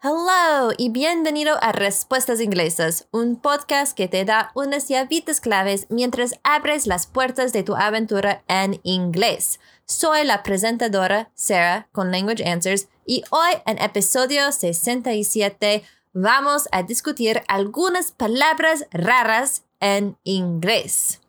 Hello y bienvenido a Respuestas Inglesas, un podcast que te da unas llavitas claves mientras abres las puertas de tu aventura en inglés. Soy la presentadora Sarah con Language Answers y hoy en episodio 67 vamos a discutir algunas palabras raras en inglés.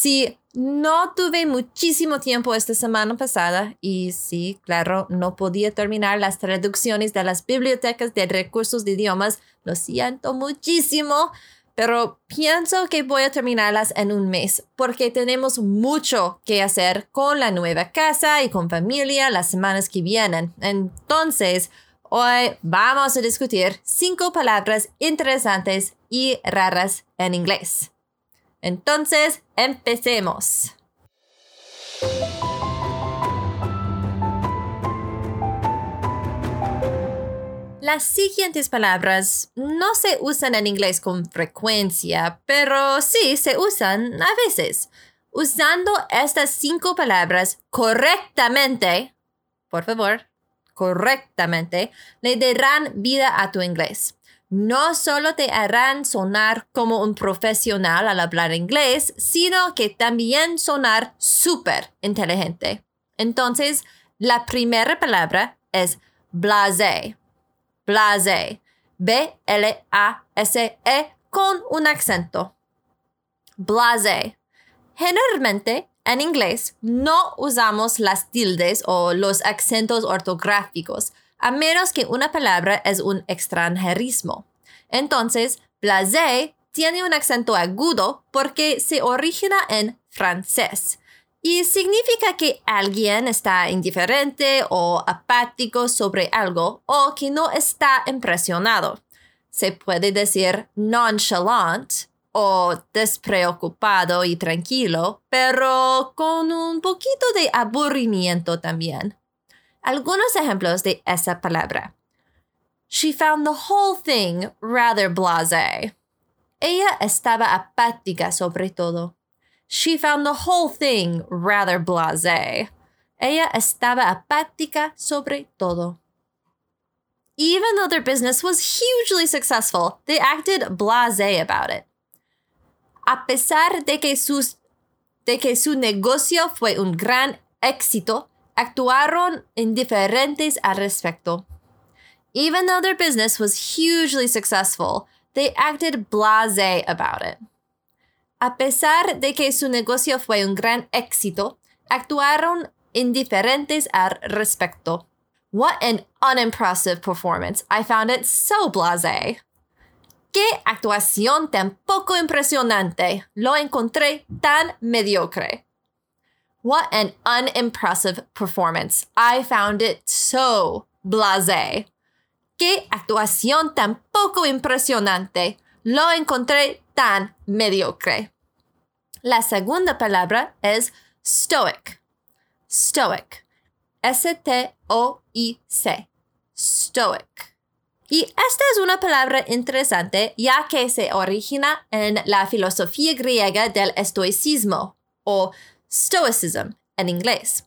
Si no tuve muchísimo tiempo esta semana pasada y sí, claro, no podía terminar las traducciones de las bibliotecas de recursos de idiomas. Lo siento muchísimo, pero pienso que voy a terminarlas en un mes porque tenemos mucho que hacer con la nueva casa y con familia las semanas que vienen. Entonces, hoy vamos a discutir cinco palabras interesantes y raras en inglés. Entonces, empecemos. Las siguientes palabras no se usan en inglés con frecuencia, pero sí se usan a veces. Usando estas cinco palabras correctamente, por favor, correctamente, le darán vida a tu inglés no solo te harán sonar como un profesional al hablar inglés, sino que también sonar súper inteligente. Entonces, la primera palabra es blase. Blase. B-L-A-S-E con un acento. Blase. Generalmente, en inglés, no usamos las tildes o los acentos ortográficos a menos que una palabra es un extranjerismo. Entonces, blasé tiene un acento agudo porque se origina en francés y significa que alguien está indiferente o apático sobre algo o que no está impresionado. Se puede decir nonchalant o despreocupado y tranquilo, pero con un poquito de aburrimiento también. Algunos ejemplos de esa palabra. She found the whole thing rather blase. Ella estaba apática sobre todo. She found the whole thing rather blase. Ella estaba apática sobre todo. Even though their business was hugely successful, they acted blase about it. A pesar de que, sus, de que su negocio fue un gran éxito, actuaron indiferentes al respecto. Even though their business was hugely successful, they acted blase about it. A pesar de que su negocio fue un gran éxito, actuaron indiferentes al respecto. What an unimpressive performance. I found it so blase. ¡Qué actuación tan poco impresionante! Lo encontré tan mediocre. What an unimpressive performance. I found it so blase. Qué actuación tan poco impresionante. Lo encontré tan mediocre. La segunda palabra es stoic. Stoic. S-T-O-I-C. Stoic. Y esta es una palabra interesante ya que se origina en la filosofía griega del estoicismo o Stoicism en inglés,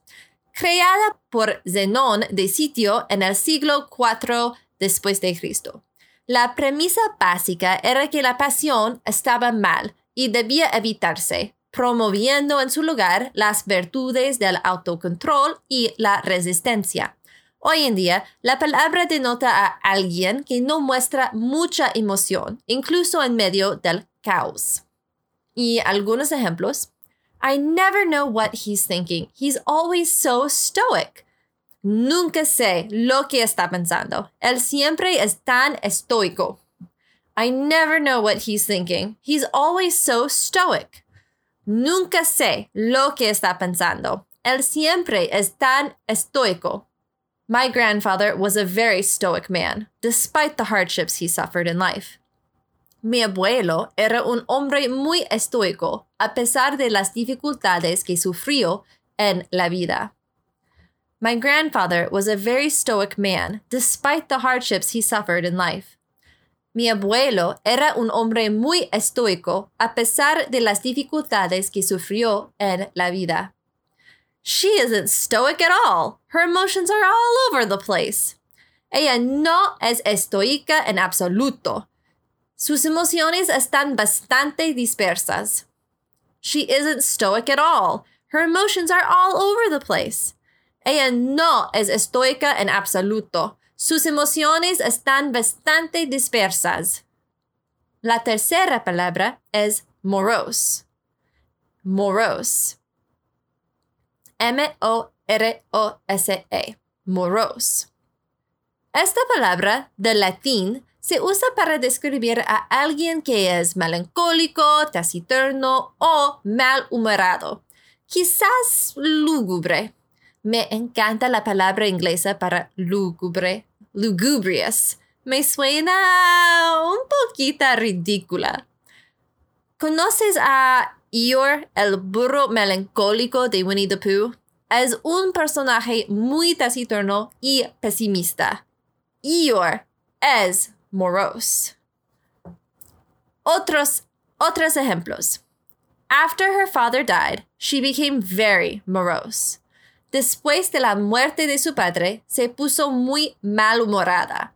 creada por Zenón de Sitio en el siglo IV después de Cristo. La premisa básica era que la pasión estaba mal y debía evitarse, promoviendo en su lugar las virtudes del autocontrol y la resistencia. Hoy en día, la palabra denota a alguien que no muestra mucha emoción, incluso en medio del caos. Y algunos ejemplos. I never know what he's thinking. He's always so stoic. Nunca sé lo que está pensando. Él siempre es tan estoico. I never know what he's thinking. He's always so stoic. Nunca sé lo que está pensando. Él siempre es tan estoico. My grandfather was a very stoic man, despite the hardships he suffered in life. Mi abuelo era un hombre muy estoico, a pesar de las dificultades que sufrió en la vida. My grandfather was a very stoic man, despite the hardships he suffered in life. Mi abuelo era un hombre muy estoico, a pesar de las dificultades que sufrió en la vida. She isn't stoic at all. Her emotions are all over the place. Ella no es estoica en absoluto. Sus emociones están bastante dispersas. She isn't stoic at all. Her emotions are all over the place. Ella no es estoica en absoluto. Sus emociones están bastante dispersas. La tercera palabra es morose. Morose. M-O-R-O-S-E. Morose. Esta palabra del latín se usa para describir a alguien que es melancólico, taciturno o malhumorado, quizás lúgubre. Me encanta la palabra inglesa para lúgubre, lugubrious. Me suena un poquito ridícula. ¿Conoces a Eeyore, el burro melancólico de Winnie the Pooh? Es un personaje muy taciturno y pesimista. Eeyore es morose. Otros, otros ejemplos. After her father died, she became very morose. Después de la muerte de su padre, se puso muy malhumorada.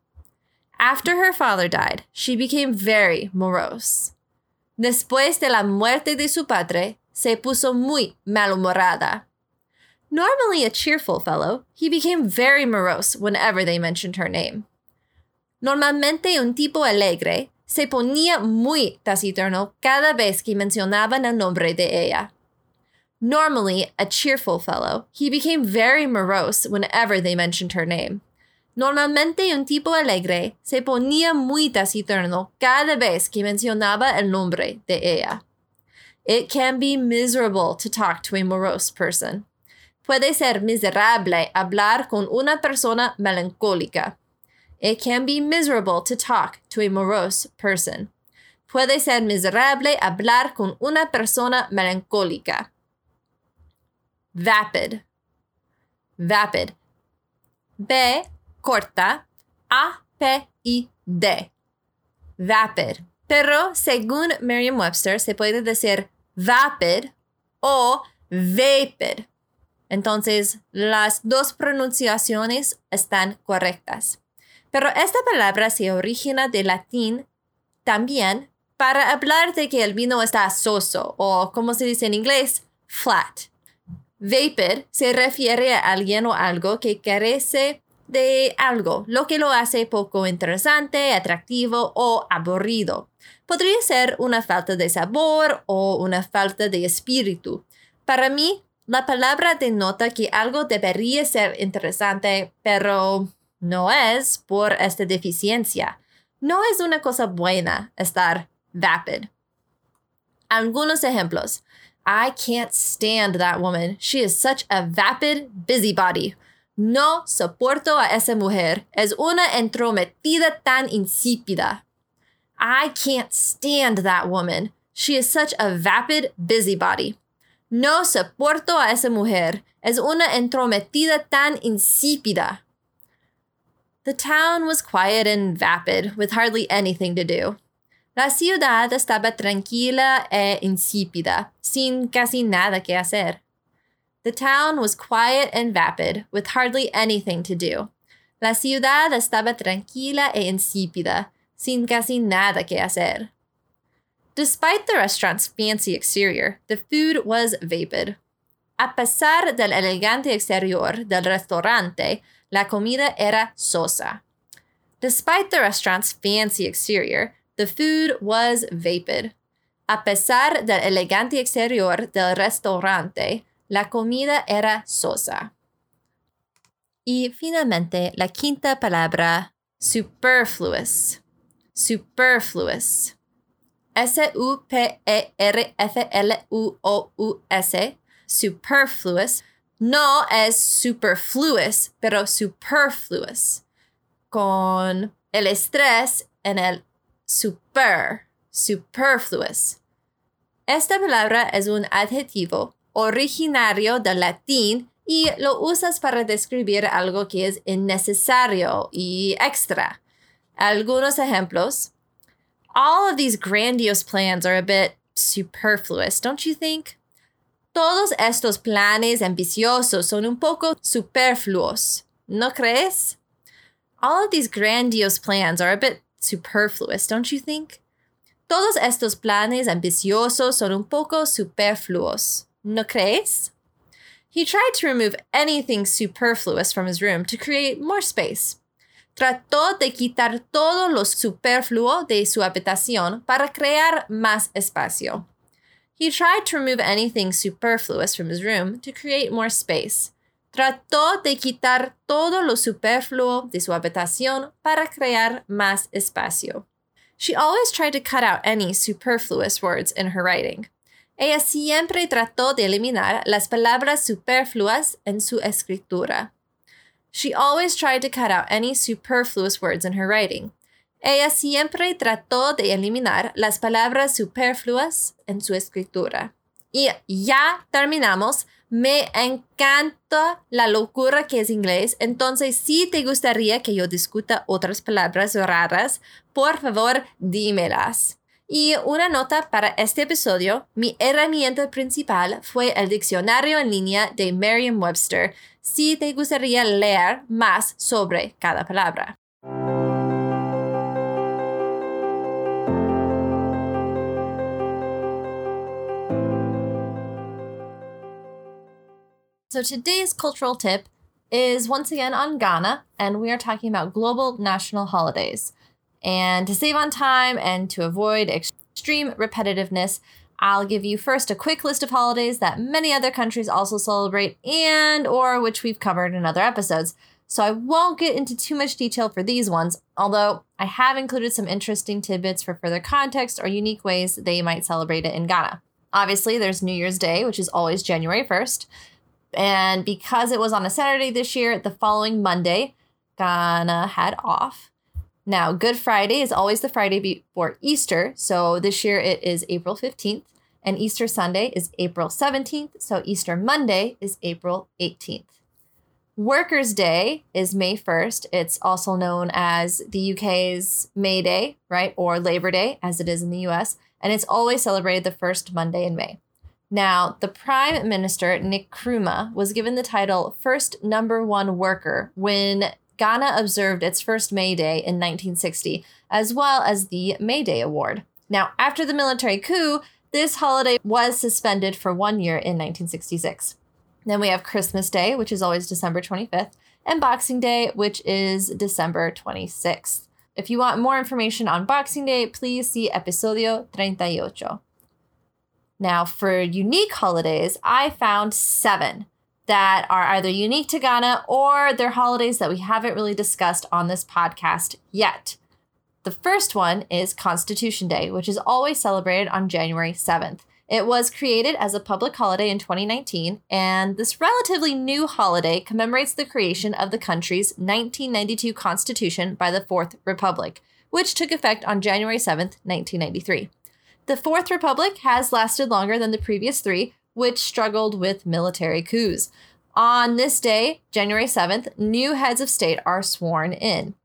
After her father died, she became very morose. Después de la muerte de su padre, se puso muy malhumorada. Normally a cheerful fellow, he became very morose whenever they mentioned her name. Normalmente un tipo alegre, se ponía muy taciturno cada vez que mencionaban el nombre de ella. Normally a cheerful fellow, he became very morose whenever they mentioned her name. Normalmente un tipo alegre se ponía muy taciturno cada vez que mencionaba el nombre de ella. It can be miserable to talk to a morose person. Puede ser miserable hablar con una persona melancólica. It can be miserable to talk to a morose person. Puede ser miserable hablar con una persona melancólica. Vapid. Vapid. B corta, A-P-I-D. Vapid. Pero según Merriam-Webster se puede decir vapid o vapid. Entonces, las dos pronunciaciones están correctas. Pero esta palabra se origina del latín también para hablar de que el vino está soso o, como se dice en inglés, flat. Vapid se refiere a alguien o algo que carece de algo, lo que lo hace poco interesante, atractivo o aburrido. Podría ser una falta de sabor o una falta de espíritu. Para mí, la palabra denota que algo debería ser interesante, pero no es por esta deficiencia. No es una cosa buena estar vapid. Algunos ejemplos. I can't stand that woman. She is such a vapid busybody. No soporto a esa mujer. Es una entrometida tan insípida. I can't stand that woman. She is such a vapid busybody. No soporto a esa mujer. Es una entrometida tan insípida. The town was quiet and vapid, with hardly anything to do. La ciudad estaba tranquila e insípida, sin casi nada que hacer. The town was quiet and vapid, with hardly anything to do. La ciudad estaba tranquila e insípida, sin casi nada que hacer. Despite the restaurant's fancy exterior, the food was vapid. A pesar del elegante exterior del restaurante, la comida era sosa. Despite the restaurant's fancy exterior, the food was vapid. A pesar del elegante exterior del restaurante, La comida era sosa. Y finalmente, la quinta palabra, superfluous. Superfluous. S-U-P-E-R-F-L-U-O-U-S. Superfluous. No es superfluous, pero superfluous. Con el estrés en el super. Superfluous. Esta palabra es un adjetivo originario del latín y lo usas para describir algo que es innecesario y extra. Algunos ejemplos. All of these grandiose plans are a bit superfluous, don't you think? Todos estos planes ambiciosos son un poco superfluos, ¿no crees? All of these grandiose plans are a bit superfluous, don't you think? Todos estos planes ambiciosos son un poco superfluos, ¿no crees? He tried to remove anything superfluous from his room to create more space. Trató de quitar todo lo superfluo de su habitación para crear más espacio. He tried to remove anything superfluous from his room to create more space. Trató de quitar todo lo superfluo de su habitación para crear más espacio. She always tried to cut out any superfluous words in her writing. Ella siempre trató de eliminar las palabras superfluas en su escritura. She always tried to cut out any superfluous words in her writing. Ella siempre trató de eliminar las palabras superfluas en su escritura. Y ya terminamos. Me encanta la locura que es inglés. Entonces, si te gustaría que yo discuta otras palabras raras, por favor, dímelas. Y una nota para este episodio, mi herramienta principal fue el diccionario en línea de Merriam-Webster, si te gustaría leer más sobre cada palabra. So today's cultural tip is once again on Ghana, and we are talking about global national holidays. And to save on time and to avoid extreme repetitiveness, I'll give you first a quick list of holidays that many other countries also celebrate and or which we've covered in other episodes. So I won't get into too much detail for these ones, although I have included some interesting tidbits for further context or unique ways they might celebrate it in Ghana. Obviously, there's New Year's Day, which is always January 1st. And because it was on a Saturday this year, the following Monday, Ghana had off. Now, Good Friday is always the Friday before Easter. So this year it is April 15th, and Easter Sunday is April 17th. So Easter Monday is April 18th. Workers' Day is May 1st. It's also known as the UK's May Day, right? Or Labor Day, as it is in the US. And it's always celebrated the first Monday in May. Now, the Prime Minister, Nkrumah, was given the title First Number One Worker when Ghana observed its first May Day in 1960, as well as the May Day Award. Now, after the military coup, this holiday was suspended for one year in 1966. Then we have Christmas Day, which is always December 25th, and Boxing Day, which is December 26th. If you want more information on Boxing Day, please see Episodio 38. Now, for unique holidays, I found seven that are either unique to Ghana or they're holidays that we haven't really discussed on this podcast yet. The first one is Constitution Day, which is always celebrated on January 7th. It was created as a public holiday in 2019, and this relatively new holiday commemorates the creation of the country's 1992 Constitution by the Fourth Republic, which took effect on January 7th, 1993. The Fourth Republic has lasted longer than the previous three, which struggled with military coups. On this day, January 7th, new heads of state are sworn in.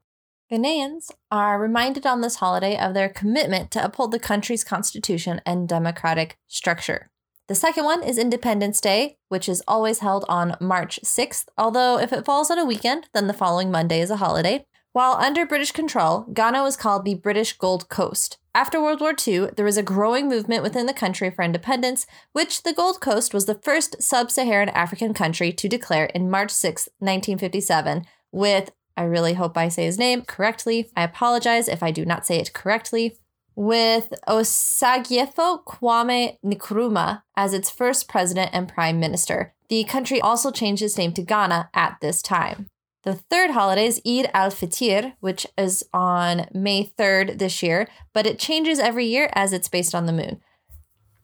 Ghanaians are reminded on this holiday of their commitment to uphold the country's constitution and democratic structure. The second one is Independence Day, which is always held on March 6th, although if it falls on a weekend, then the following Monday is a holiday. While under British control, Ghana was called the British Gold Coast. After World War II, there was a growing movement within the country for independence, which the Gold Coast was the first sub Saharan African country to declare in March 6, 1957, with, I really hope I say his name correctly. I apologize if I do not say it correctly. With Osagyefo Kwame Nkrumah as its first president and prime minister. The country also changed its name to Ghana at this time. The third holiday is Eid al Fitr, which is on May 3rd this year, but it changes every year as it's based on the moon.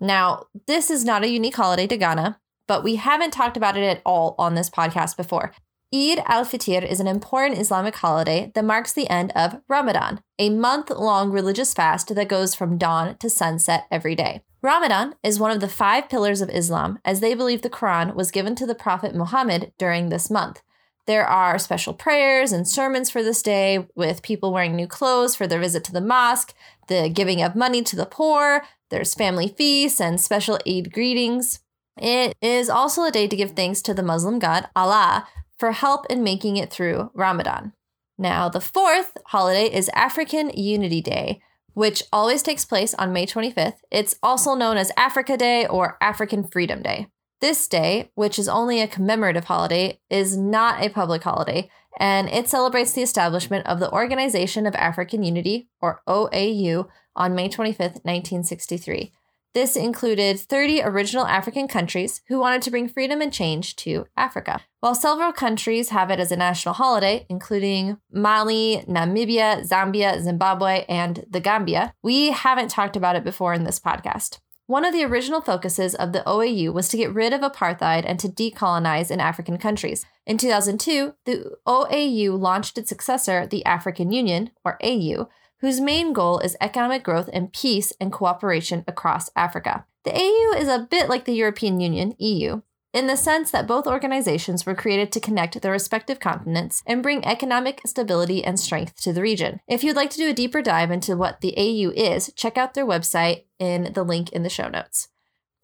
Now, this is not a unique holiday to Ghana, but we haven't talked about it at all on this podcast before. Eid al Fitr is an important Islamic holiday that marks the end of Ramadan, a month long religious fast that goes from dawn to sunset every day. Ramadan is one of the five pillars of Islam, as they believe the Quran was given to the Prophet Muhammad during this month. There are special prayers and sermons for this day with people wearing new clothes for their visit to the mosque, the giving of money to the poor, there's family feasts and special Eid greetings. It is also a day to give thanks to the Muslim god Allah for help in making it through Ramadan. Now, the fourth holiday is African Unity Day, which always takes place on May 25th. It's also known as Africa Day or African Freedom Day. This day, which is only a commemorative holiday, is not a public holiday, and it celebrates the establishment of the Organization of African Unity, or OAU, on May 25th, 1963. This included 30 original African countries who wanted to bring freedom and change to Africa. While several countries have it as a national holiday, including Mali, Namibia, Zambia, Zimbabwe, and the Gambia, we haven't talked about it before in this podcast. One of the original focuses of the OAU was to get rid of apartheid and to decolonize in African countries. In 2002, the OAU launched its successor, the African Union, or AU, whose main goal is economic growth and peace and cooperation across Africa. The AU is a bit like the European Union, EU, in the sense that both organizations were created to connect their respective continents and bring economic stability and strength to the region. If you'd like to do a deeper dive into what the AU is, check out their website in the link in the show notes.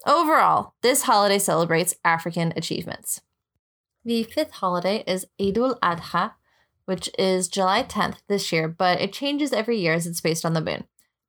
Overall, this holiday celebrates African achievements. The fifth holiday is Eidul Adha, which is July 10th this year, but it changes every year as it's based on the moon.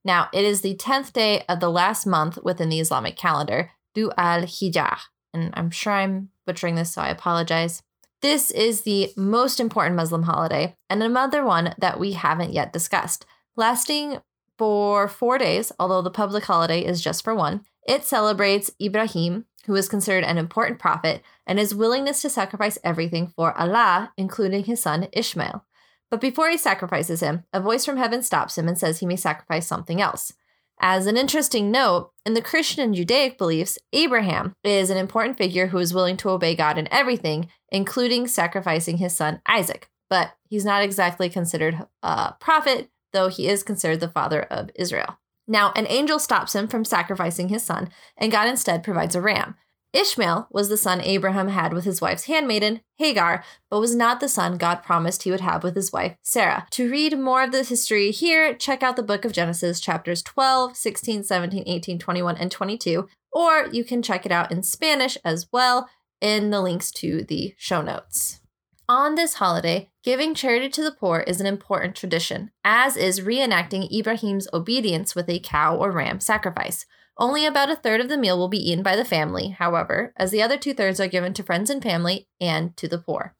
Now, it is the 10th day of the last month within the Islamic calendar, Dhu al Hijjah. And I'm sure I'm butchering this, so I apologize. This is the most important Muslim holiday, and another one that we haven't yet discussed. Lasting for four days, although the public holiday is just for one, it celebrates Ibrahim, who is considered an important prophet, and his willingness to sacrifice everything for Allah, including his son Ishmael. But before he sacrifices him, a voice from heaven stops him and says he may sacrifice something else. As an interesting note, in the Christian and Judaic beliefs, Abraham is an important figure who is willing to obey God in everything, including sacrificing his son Isaac. But he's not exactly considered a prophet, though he is considered the father of Israel. Now, an angel stops him from sacrificing his son, and God instead provides a ram. Ishmael was the son Abraham had with his wife's handmaiden, Hagar, but was not the son God promised he would have with his wife, Sarah. To read more of the history here, check out the book of Genesis, chapters 12, 16, 17, 18, 21, and 22, or you can check it out in Spanish as well in the links to the show notes. On this holiday, giving charity to the poor is an important tradition, as is reenacting Ibrahim's obedience with a cow or ram sacrifice. Only about a third of the meal will be eaten by the family, however, as the other two thirds are given to friends and family and to the poor.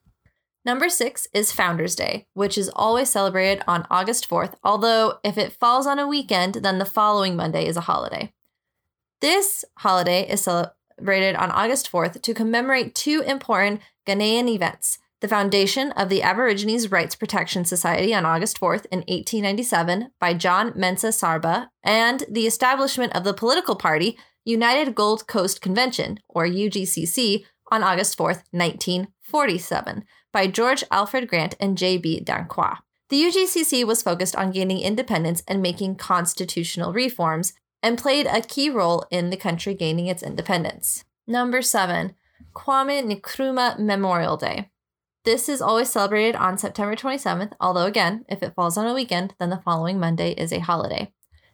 Number six is Founders Day, which is always celebrated on August 4th, although if it falls on a weekend, then the following Monday is a holiday. This holiday is celebrated on August 4th to commemorate two important Ghanaian events the foundation of the Aborigines Rights Protection Society on August 4th in 1897 by John Mensah Sarbah, and the establishment of the political party United Gold Coast Convention, or UGCC, on August 4th, 1947, by George Alfred Grant and J.B. Danquah. The UGCC was focused on gaining independence and making constitutional reforms, and played a key role in the country gaining its independence. Number seven, Kwame Nkrumah Memorial Day. This is always celebrated on September 27th, although again, if it falls on a weekend, then the following Monday is a holiday.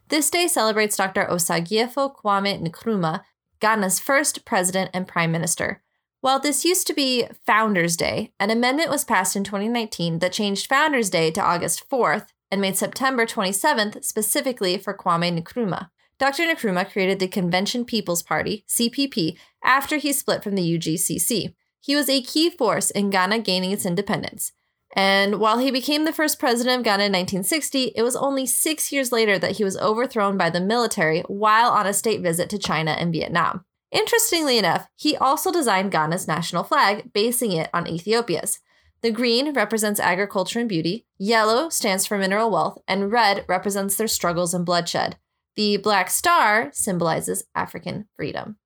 This day celebrates Dr. Osagyefo Kwame Nkrumah, Ghana's first president and prime minister. While this used to be Founders Day, an amendment was passed in 2019 that changed Founders Day to August 4th and made September 27th specifically for Kwame Nkrumah. Dr. Nkrumah created the Convention People's Party, CPP, after he split from the UGCC. He was a key force in Ghana gaining its independence. And while he became the first president of Ghana in 1960, it was only six years later that he was overthrown by the military while on a state visit to China and Vietnam. Interestingly enough, he also designed Ghana's national flag, basing it on Ethiopia's. The green represents agriculture and beauty, yellow stands for mineral wealth, and red represents their struggles and bloodshed. The black star symbolizes African freedom.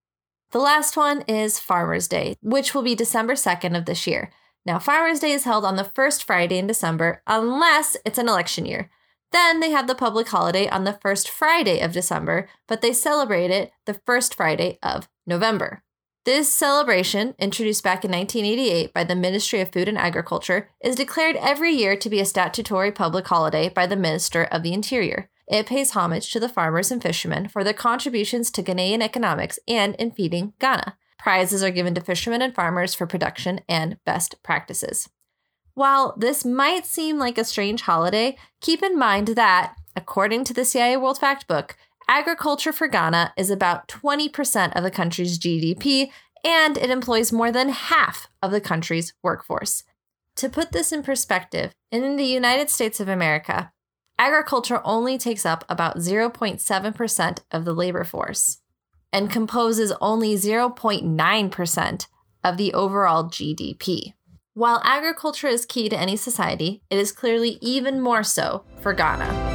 The last one is Farmers' Day, which will be December 2nd of this year. Now, Farmers' Day is held on the first Friday in December, unless it's an election year. Then they have the public holiday on the first Friday of December, but they celebrate it the first Friday of November. This celebration, introduced back in 1988 by the Ministry of Food and Agriculture, is declared every year to be a statutory public holiday by the Minister of the Interior. It pays homage to the farmers and fishermen for their contributions to Ghanaian economics and in feeding Ghana. Prizes are given to fishermen and farmers for production and best practices. While this might seem like a strange holiday, keep in mind that, according to the CIA World Factbook, agriculture for Ghana is about 20% of the country's GDP and it employs more than half of the country's workforce. To put this in perspective, in the United States of America, agriculture only takes up about 0.7% of the labor force and composes only 0.9% of the overall GDP. While agriculture is key to any society, it is clearly even more so for Ghana.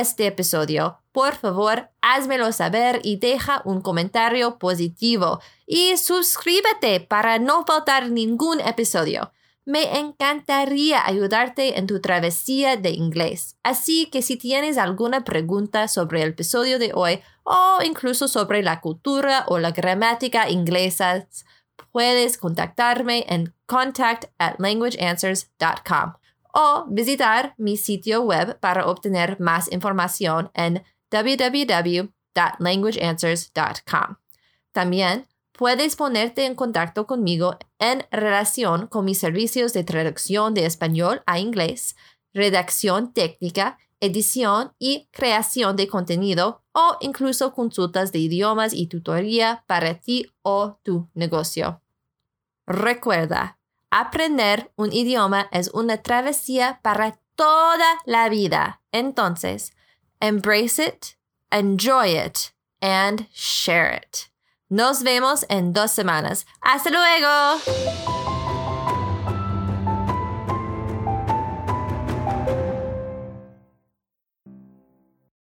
este episodio, por favor, házmelo saber y deja un comentario positivo. Y suscríbete para no faltar ningún episodio. Me encantaría ayudarte en tu travesía de inglés. Así que si tienes alguna pregunta sobre el episodio de hoy o incluso sobre la cultura o la gramática inglesa, puedes contactarme en contact at languageanswers.com o visitar mi sitio web para obtener más información en www.languageanswers.com. También puedes ponerte en contacto conmigo en relación con mis servicios de traducción de español a inglés, redacción técnica, edición y creación de contenido o incluso consultas de idiomas y tutoría para ti o tu negocio. Recuerda, aprender un idioma es una travesía para toda la vida. Entonces, embrace it, enjoy it, and share it. Nos vemos en dos semanas. Hasta luego.